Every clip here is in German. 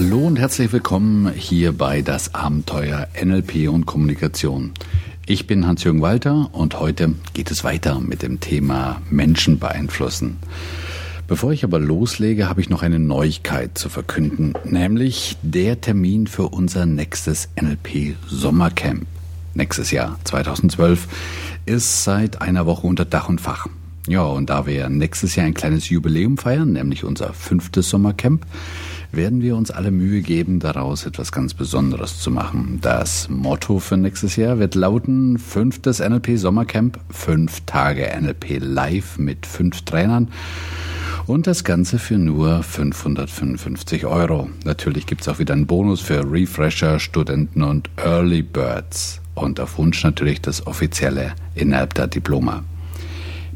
Hallo und herzlich willkommen hier bei das Abenteuer NLP und Kommunikation. Ich bin Hans-Jürgen Walter und heute geht es weiter mit dem Thema Menschen beeinflussen. Bevor ich aber loslege, habe ich noch eine Neuigkeit zu verkünden, nämlich der Termin für unser nächstes NLP Sommercamp. Nächstes Jahr, 2012, ist seit einer Woche unter Dach und Fach. Ja, und da wir nächstes Jahr ein kleines Jubiläum feiern, nämlich unser fünftes Sommercamp, werden wir uns alle Mühe geben, daraus etwas ganz Besonderes zu machen. Das Motto für nächstes Jahr wird lauten, fünftes NLP Sommercamp, fünf Tage NLP live mit fünf Trainern. Und das Ganze für nur 555 Euro. Natürlich gibt es auch wieder einen Bonus für Refresher, Studenten und Early Birds. Und auf Wunsch natürlich das offizielle Inhalb Diploma.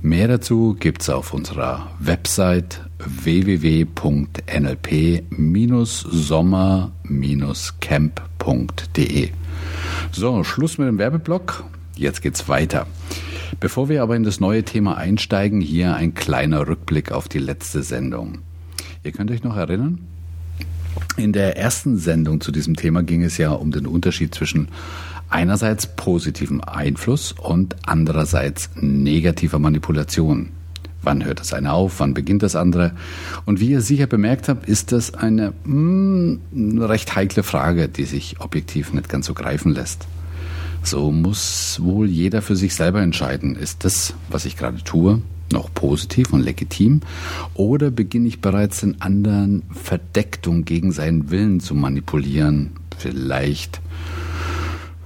Mehr dazu gibt's auf unserer Website www.nlp-sommer-camp.de. So, Schluss mit dem Werbeblock. Jetzt geht's weiter. Bevor wir aber in das neue Thema einsteigen, hier ein kleiner Rückblick auf die letzte Sendung. Ihr könnt euch noch erinnern? In der ersten Sendung zu diesem Thema ging es ja um den Unterschied zwischen einerseits positiven Einfluss und andererseits negativer Manipulation. Wann hört das eine auf? Wann beginnt das andere? Und wie ihr sicher bemerkt habt, ist das eine mh, hm, recht heikle Frage, die sich objektiv nicht ganz so greifen lässt. So muss wohl jeder für sich selber entscheiden, ist das, was ich gerade tue, noch positiv und legitim? Oder beginne ich bereits den anderen verdeckt und gegen seinen Willen zu manipulieren? Vielleicht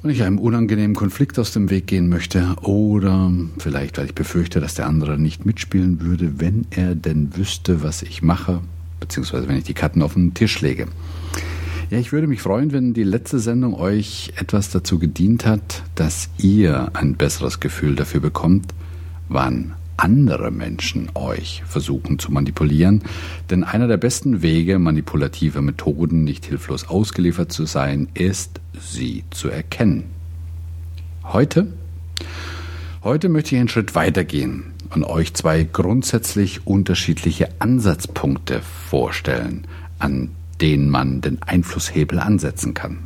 wenn ich einem unangenehmen Konflikt aus dem Weg gehen möchte oder vielleicht, weil ich befürchte, dass der andere nicht mitspielen würde, wenn er denn wüsste, was ich mache, beziehungsweise wenn ich die Karten auf den Tisch lege. Ja, ich würde mich freuen, wenn die letzte Sendung euch etwas dazu gedient hat, dass ihr ein besseres Gefühl dafür bekommt, wann andere Menschen euch versuchen zu manipulieren, denn einer der besten Wege, manipulative Methoden nicht hilflos ausgeliefert zu sein, ist, sie zu erkennen. Heute? Heute möchte ich einen Schritt weitergehen und euch zwei grundsätzlich unterschiedliche Ansatzpunkte vorstellen, an denen man den Einflusshebel ansetzen kann.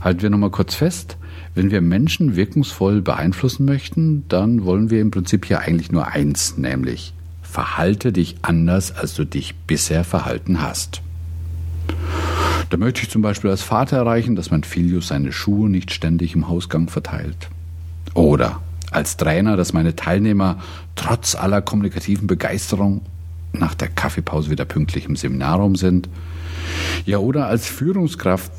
Halten wir nochmal kurz fest. Wenn wir Menschen wirkungsvoll beeinflussen möchten, dann wollen wir im Prinzip ja eigentlich nur eins, nämlich verhalte dich anders, als du dich bisher verhalten hast. Da möchte ich zum Beispiel als Vater erreichen, dass mein Filius seine Schuhe nicht ständig im Hausgang verteilt. Oder als Trainer, dass meine Teilnehmer trotz aller kommunikativen Begeisterung nach der Kaffeepause wieder pünktlich im Seminarraum sind. Ja, oder als Führungskraft,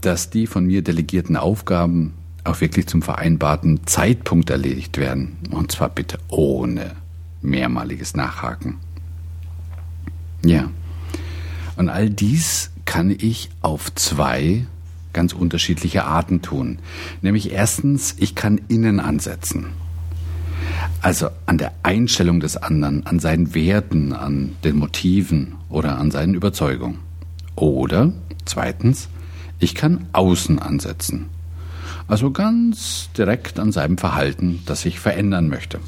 dass die von mir delegierten Aufgaben auch wirklich zum vereinbarten Zeitpunkt erledigt werden. Und zwar bitte ohne mehrmaliges Nachhaken. Ja. Und all dies kann ich auf zwei ganz unterschiedliche Arten tun. Nämlich erstens, ich kann innen ansetzen. Also an der Einstellung des anderen, an seinen Werten, an den Motiven oder an seinen Überzeugungen. Oder zweitens, ich kann außen ansetzen. Also ganz direkt an seinem Verhalten, das ich verändern möchte.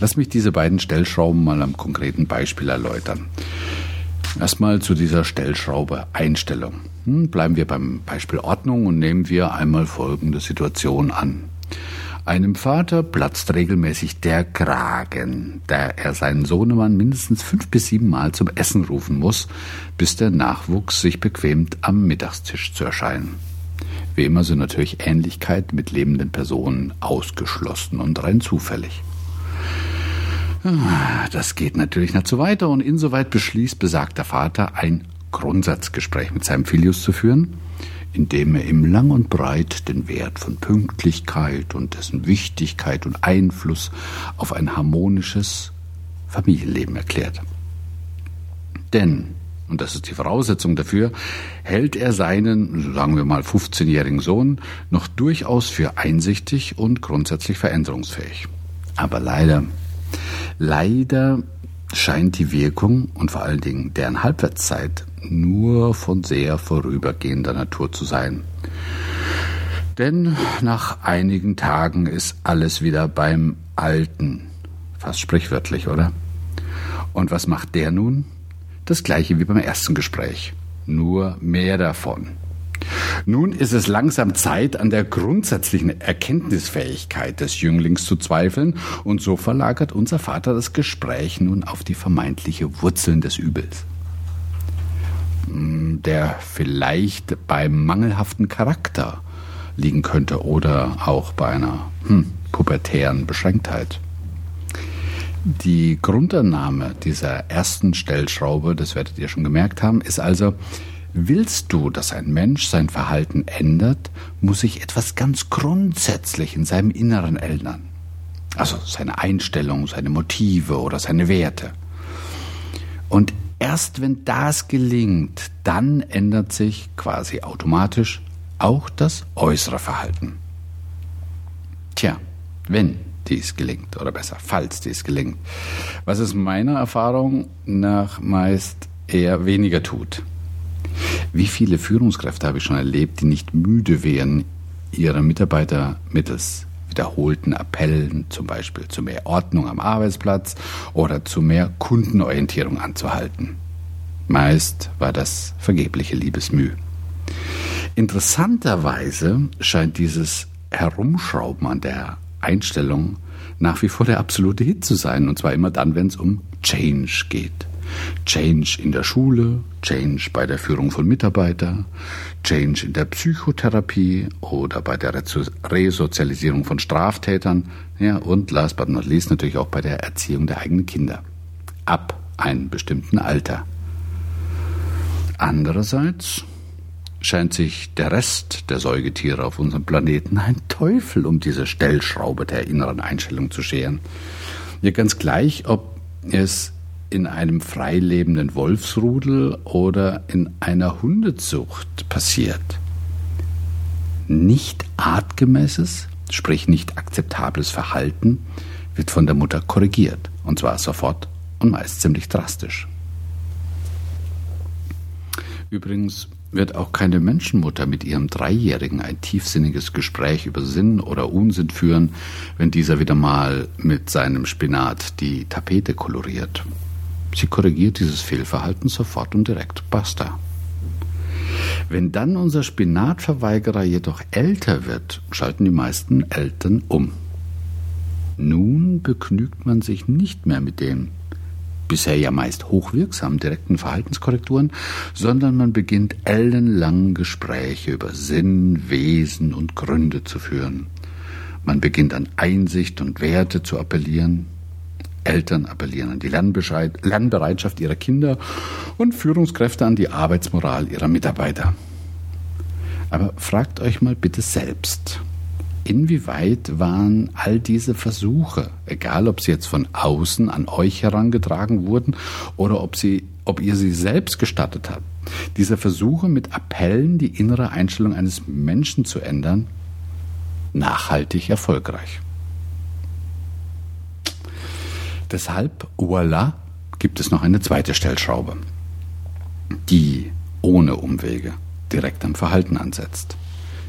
Lass mich diese beiden Stellschrauben mal am konkreten Beispiel erläutern. Erstmal zu dieser Stellschraube Einstellung. Hm, bleiben wir beim Beispiel Ordnung und nehmen wir einmal folgende Situation an. Einem Vater platzt regelmäßig der Kragen, da er seinen Sohnemann mindestens fünf bis sieben Mal zum Essen rufen muss, bis der Nachwuchs sich bequemt am Mittagstisch zu erscheinen. Wie immer sind natürlich Ähnlichkeit mit lebenden Personen ausgeschlossen und rein zufällig. Ah, das geht natürlich nicht so weiter und insoweit beschließt besagter Vater, ein Grundsatzgespräch mit seinem Filius zu führen, in dem er ihm lang und breit den Wert von Pünktlichkeit und dessen Wichtigkeit und Einfluss auf ein harmonisches Familienleben erklärt. Denn und das ist die Voraussetzung dafür, hält er seinen, sagen wir mal, 15-jährigen Sohn noch durchaus für einsichtig und grundsätzlich veränderungsfähig. Aber leider, leider scheint die Wirkung und vor allen Dingen deren Halbwertszeit nur von sehr vorübergehender Natur zu sein. Denn nach einigen Tagen ist alles wieder beim Alten. Fast sprichwörtlich, oder? Und was macht der nun? Das gleiche wie beim ersten Gespräch. nur mehr davon. Nun ist es langsam Zeit, an der grundsätzlichen Erkenntnisfähigkeit des Jünglings zu zweifeln, und so verlagert unser Vater das Gespräch nun auf die vermeintliche Wurzeln des Übels. Hm, der vielleicht beim mangelhaften Charakter liegen könnte oder auch bei einer hm, pubertären Beschränktheit. Die Grundannahme dieser ersten Stellschraube, das werdet ihr schon gemerkt haben, ist also, willst du, dass ein Mensch sein Verhalten ändert, muss sich etwas ganz grundsätzlich in seinem Inneren ändern. Also seine Einstellung, seine Motive oder seine Werte. Und erst wenn das gelingt, dann ändert sich quasi automatisch auch das äußere Verhalten. Tja, wenn dies gelingt, oder besser, falls dies gelingt, was es meiner Erfahrung nach meist eher weniger tut. Wie viele Führungskräfte habe ich schon erlebt, die nicht müde wären, ihre Mitarbeiter mittels wiederholten Appellen zum Beispiel zu mehr Ordnung am Arbeitsplatz oder zu mehr Kundenorientierung anzuhalten. Meist war das vergebliche Liebesmüh. Interessanterweise scheint dieses Herumschrauben an der Einstellung nach wie vor der absolute Hit zu sein, und zwar immer dann, wenn es um Change geht. Change in der Schule, Change bei der Führung von Mitarbeitern, Change in der Psychotherapie oder bei der Resozialisierung von Straftätern, ja, und last but not least natürlich auch bei der Erziehung der eigenen Kinder. Ab einem bestimmten Alter. Andererseits scheint sich der Rest der Säugetiere auf unserem Planeten ein Teufel um diese Stellschraube der inneren Einstellung zu scheren. Ja, ganz gleich, ob es in einem freilebenden Wolfsrudel oder in einer Hundezucht passiert. Nicht artgemäßes, sprich nicht akzeptables Verhalten wird von der Mutter korrigiert, und zwar sofort und meist ziemlich drastisch. Übrigens wird auch keine Menschenmutter mit ihrem Dreijährigen ein tiefsinniges Gespräch über Sinn oder Unsinn führen, wenn dieser wieder mal mit seinem Spinat die Tapete koloriert. Sie korrigiert dieses Fehlverhalten sofort und direkt. Basta. Wenn dann unser Spinatverweigerer jedoch älter wird, schalten die meisten Eltern um. Nun begnügt man sich nicht mehr mit dem bisher ja meist hochwirksamen direkten Verhaltenskorrekturen, sondern man beginnt ellenlang Gespräche über Sinn, Wesen und Gründe zu führen. Man beginnt an Einsicht und Werte zu appellieren. Eltern appellieren an die Lernbereitschaft ihrer Kinder und Führungskräfte an die Arbeitsmoral ihrer Mitarbeiter. Aber fragt euch mal bitte selbst, Inwieweit waren all diese Versuche, egal ob sie jetzt von außen an euch herangetragen wurden oder ob, sie, ob ihr sie selbst gestattet habt, diese Versuche mit Appellen die innere Einstellung eines Menschen zu ändern, nachhaltig erfolgreich? Deshalb, voila, gibt es noch eine zweite Stellschraube, die ohne Umwege direkt am Verhalten ansetzt.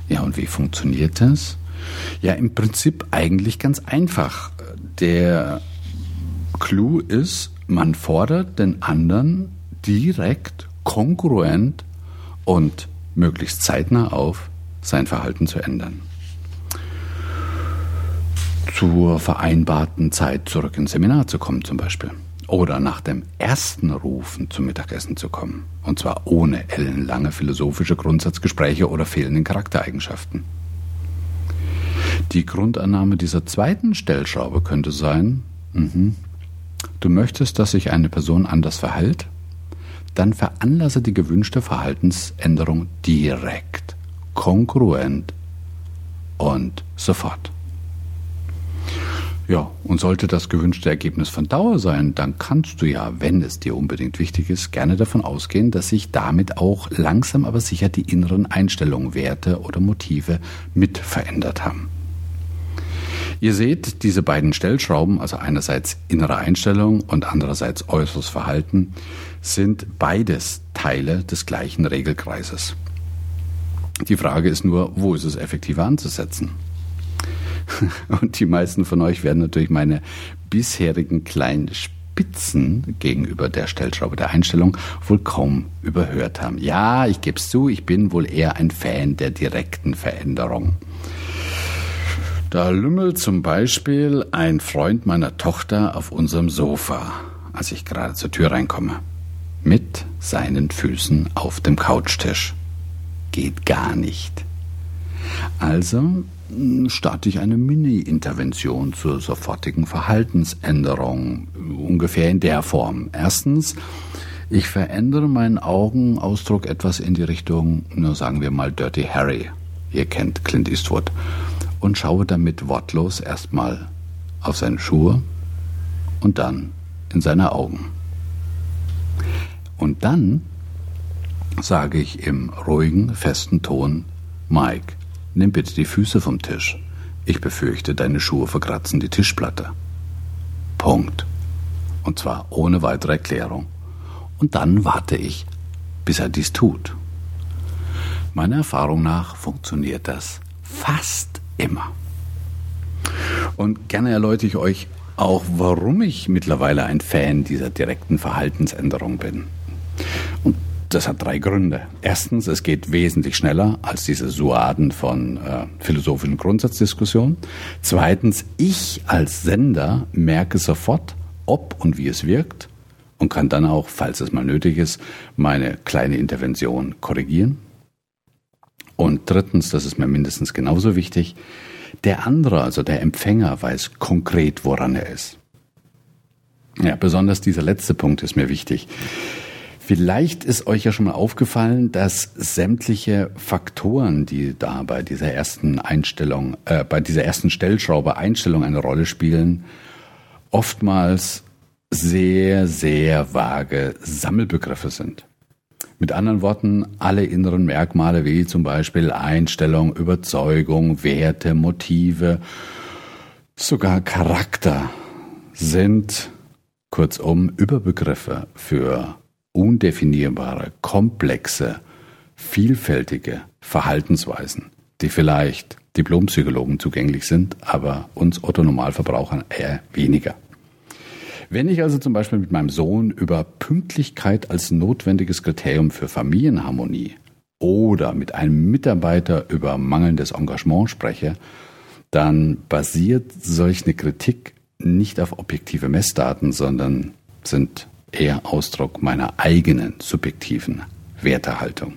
Ja, und wie funktioniert das? Ja, im Prinzip eigentlich ganz einfach. Der Clou ist, man fordert den anderen direkt, kongruent und möglichst zeitnah auf, sein Verhalten zu ändern. Zur vereinbarten Zeit zurück ins Seminar zu kommen zum Beispiel. Oder nach dem ersten Rufen zum Mittagessen zu kommen. Und zwar ohne ellenlange philosophische Grundsatzgespräche oder fehlenden Charaktereigenschaften. Die Grundannahme dieser zweiten Stellschraube könnte sein, mh, du möchtest, dass sich eine Person anders verhält, dann veranlasse die gewünschte Verhaltensänderung direkt, kongruent und sofort. Ja, und sollte das gewünschte Ergebnis von Dauer sein, dann kannst du ja, wenn es dir unbedingt wichtig ist, gerne davon ausgehen, dass sich damit auch langsam aber sicher die inneren Einstellungen, Werte oder Motive mit verändert haben. Ihr seht, diese beiden Stellschrauben, also einerseits innere Einstellung und andererseits äußeres Verhalten, sind beides Teile des gleichen Regelkreises. Die Frage ist nur, wo ist es effektiver anzusetzen? Und die meisten von euch werden natürlich meine bisherigen kleinen Spitzen gegenüber der Stellschraube der Einstellung wohl kaum überhört haben. Ja, ich gebe es zu, ich bin wohl eher ein Fan der direkten Veränderung. Da lümmelt zum Beispiel ein Freund meiner Tochter auf unserem Sofa, als ich gerade zur Tür reinkomme, mit seinen Füßen auf dem Couchtisch. Geht gar nicht. Also hm, starte ich eine Mini-Intervention zur sofortigen Verhaltensänderung, ungefähr in der Form. Erstens, ich verändere meinen Augenausdruck etwas in die Richtung, nur sagen wir mal Dirty Harry. Ihr kennt Clint Eastwood und schaue damit wortlos erstmal auf seine Schuhe und dann in seine Augen. Und dann sage ich im ruhigen, festen Ton, Mike, nimm bitte die Füße vom Tisch. Ich befürchte, deine Schuhe verkratzen die Tischplatte. Punkt. Und zwar ohne weitere Erklärung. Und dann warte ich, bis er dies tut. Meiner Erfahrung nach funktioniert das fast Immer. Und gerne erläutere ich euch auch, warum ich mittlerweile ein Fan dieser direkten Verhaltensänderung bin. Und das hat drei Gründe. Erstens, es geht wesentlich schneller als diese Suaden von äh, philosophischen Grundsatzdiskussionen. Zweitens, ich als Sender merke sofort, ob und wie es wirkt und kann dann auch, falls es mal nötig ist, meine kleine Intervention korrigieren. Und drittens, das ist mir mindestens genauso wichtig, der andere, also der Empfänger, weiß konkret, woran er ist. Ja, besonders dieser letzte Punkt ist mir wichtig. Vielleicht ist euch ja schon mal aufgefallen, dass sämtliche Faktoren, die da bei dieser ersten Einstellung, äh, bei dieser ersten Stellschraube Einstellung eine Rolle spielen, oftmals sehr, sehr vage Sammelbegriffe sind. Mit anderen Worten, alle inneren Merkmale wie zum Beispiel Einstellung, Überzeugung, Werte, Motive, sogar Charakter sind kurzum Überbegriffe für undefinierbare, komplexe, vielfältige Verhaltensweisen, die vielleicht Diplompsychologen zugänglich sind, aber uns Otto Normalverbrauchern eher weniger. Wenn ich also zum Beispiel mit meinem Sohn über Pünktlichkeit als notwendiges Kriterium für Familienharmonie oder mit einem Mitarbeiter über mangelndes Engagement spreche, dann basiert solch eine Kritik nicht auf objektive Messdaten, sondern sind eher Ausdruck meiner eigenen subjektiven Wertehaltung.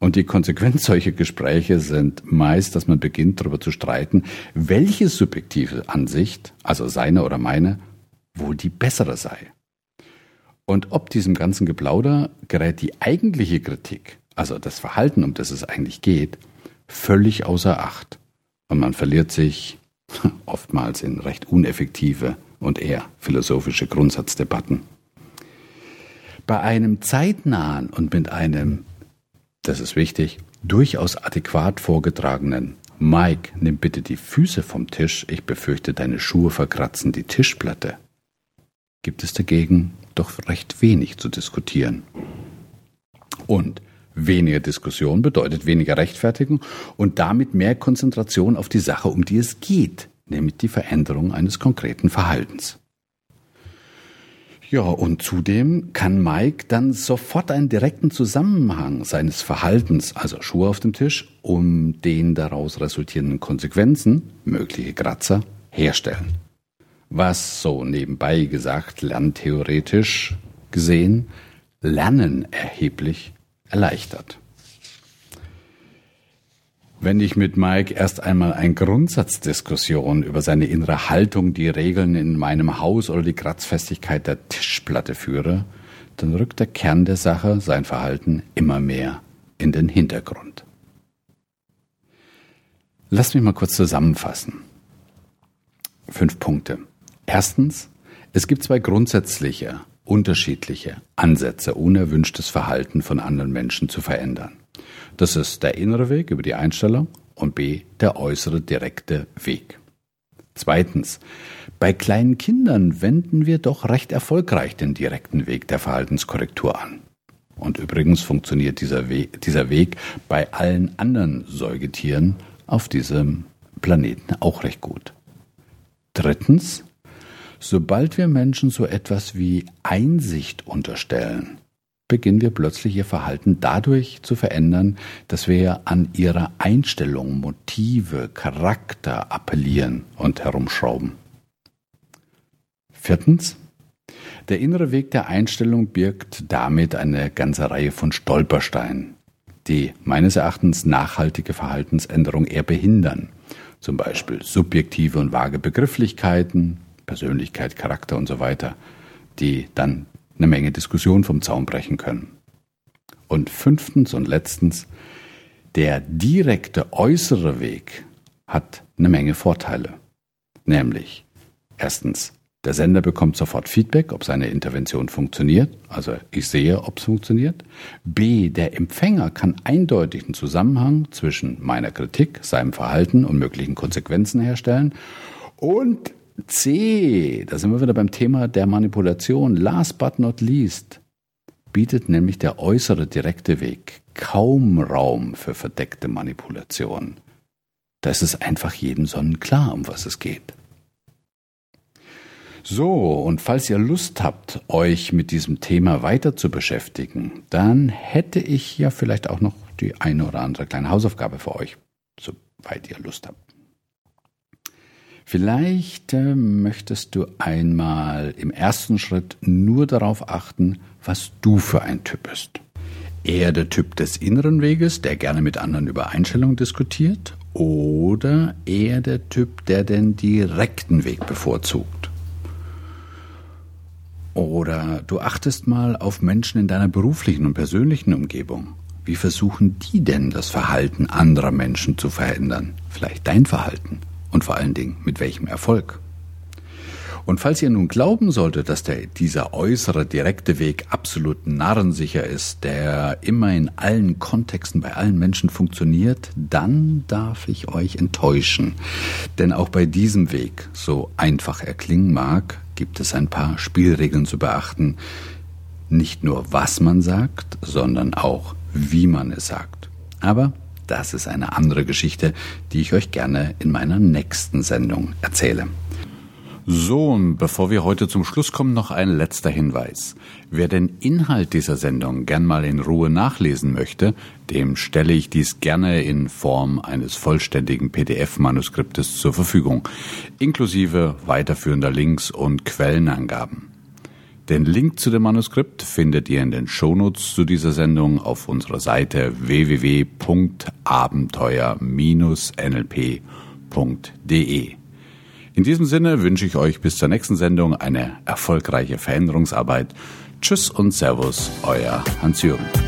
Und die Konsequenz solcher Gespräche sind meist, dass man beginnt darüber zu streiten, welche subjektive Ansicht, also seine oder meine, wohl die bessere sei. Und ob diesem ganzen Geplauder gerät die eigentliche Kritik, also das Verhalten, um das es eigentlich geht, völlig außer Acht. Und man verliert sich oftmals in recht uneffektive und eher philosophische Grundsatzdebatten. Bei einem zeitnahen und mit einem, das ist wichtig, durchaus adäquat vorgetragenen Mike, nimm bitte die Füße vom Tisch, ich befürchte, deine Schuhe verkratzen die Tischplatte gibt es dagegen doch recht wenig zu diskutieren. Und weniger Diskussion bedeutet weniger Rechtfertigung und damit mehr Konzentration auf die Sache, um die es geht, nämlich die Veränderung eines konkreten Verhaltens. Ja, und zudem kann Mike dann sofort einen direkten Zusammenhang seines Verhaltens, also Schuhe auf dem Tisch, um den daraus resultierenden Konsequenzen, mögliche Kratzer, herstellen was so nebenbei gesagt lerntheoretisch gesehen Lernen erheblich erleichtert. Wenn ich mit Mike erst einmal eine Grundsatzdiskussion über seine innere Haltung, die Regeln in meinem Haus oder die Kratzfestigkeit der Tischplatte führe, dann rückt der Kern der Sache, sein Verhalten, immer mehr in den Hintergrund. Lass mich mal kurz zusammenfassen. Fünf Punkte. Erstens, es gibt zwei grundsätzliche, unterschiedliche Ansätze, unerwünschtes Verhalten von anderen Menschen zu verändern. Das ist der innere Weg über die Einstellung und B, der äußere direkte Weg. Zweitens, bei kleinen Kindern wenden wir doch recht erfolgreich den direkten Weg der Verhaltenskorrektur an. Und übrigens funktioniert dieser Weg, dieser Weg bei allen anderen Säugetieren auf diesem Planeten auch recht gut. Drittens, Sobald wir Menschen so etwas wie Einsicht unterstellen, beginnen wir plötzlich ihr Verhalten dadurch zu verändern, dass wir an ihre Einstellung, Motive, Charakter appellieren und herumschrauben. Viertens. Der innere Weg der Einstellung birgt damit eine ganze Reihe von Stolpersteinen, die meines Erachtens nachhaltige Verhaltensänderung eher behindern. Zum Beispiel subjektive und vage Begrifflichkeiten, Persönlichkeit, Charakter und so weiter, die dann eine Menge Diskussion vom Zaun brechen können. Und fünftens und letztens, der direkte äußere Weg hat eine Menge Vorteile. Nämlich, erstens, der Sender bekommt sofort Feedback, ob seine Intervention funktioniert, also ich sehe, ob es funktioniert. B, der Empfänger kann eindeutig einen Zusammenhang zwischen meiner Kritik, seinem Verhalten und möglichen Konsequenzen herstellen. Und C, da sind wir wieder beim Thema der Manipulation. Last but not least bietet nämlich der äußere direkte Weg kaum Raum für verdeckte Manipulation. Da ist es einfach jedem sonnenklar, um was es geht. So, und falls ihr Lust habt, euch mit diesem Thema weiter zu beschäftigen, dann hätte ich ja vielleicht auch noch die eine oder andere kleine Hausaufgabe für euch, soweit ihr Lust habt. Vielleicht äh, möchtest du einmal im ersten Schritt nur darauf achten, was du für ein Typ bist. Eher der Typ des inneren Weges, der gerne mit anderen über Einstellungen diskutiert, oder eher der Typ, der den direkten Weg bevorzugt. Oder du achtest mal auf Menschen in deiner beruflichen und persönlichen Umgebung. Wie versuchen die denn das Verhalten anderer Menschen zu verändern? Vielleicht dein Verhalten und vor allen Dingen mit welchem Erfolg. Und falls ihr nun glauben solltet, dass der, dieser äußere direkte Weg absolut narrensicher ist, der immer in allen Kontexten bei allen Menschen funktioniert, dann darf ich euch enttäuschen. Denn auch bei diesem Weg, so einfach er klingen mag, gibt es ein paar Spielregeln zu beachten. Nicht nur was man sagt, sondern auch wie man es sagt. Aber das ist eine andere Geschichte, die ich euch gerne in meiner nächsten Sendung erzähle. So, und bevor wir heute zum Schluss kommen, noch ein letzter Hinweis. Wer den Inhalt dieser Sendung gern mal in Ruhe nachlesen möchte, dem stelle ich dies gerne in Form eines vollständigen PDF-Manuskriptes zur Verfügung, inklusive weiterführender Links und Quellenangaben. Den Link zu dem Manuskript findet ihr in den Shownotes zu dieser Sendung auf unserer Seite www.abenteuer-nlp.de. In diesem Sinne wünsche ich euch bis zur nächsten Sendung eine erfolgreiche Veränderungsarbeit. Tschüss und Servus, euer Hans-Jürgen.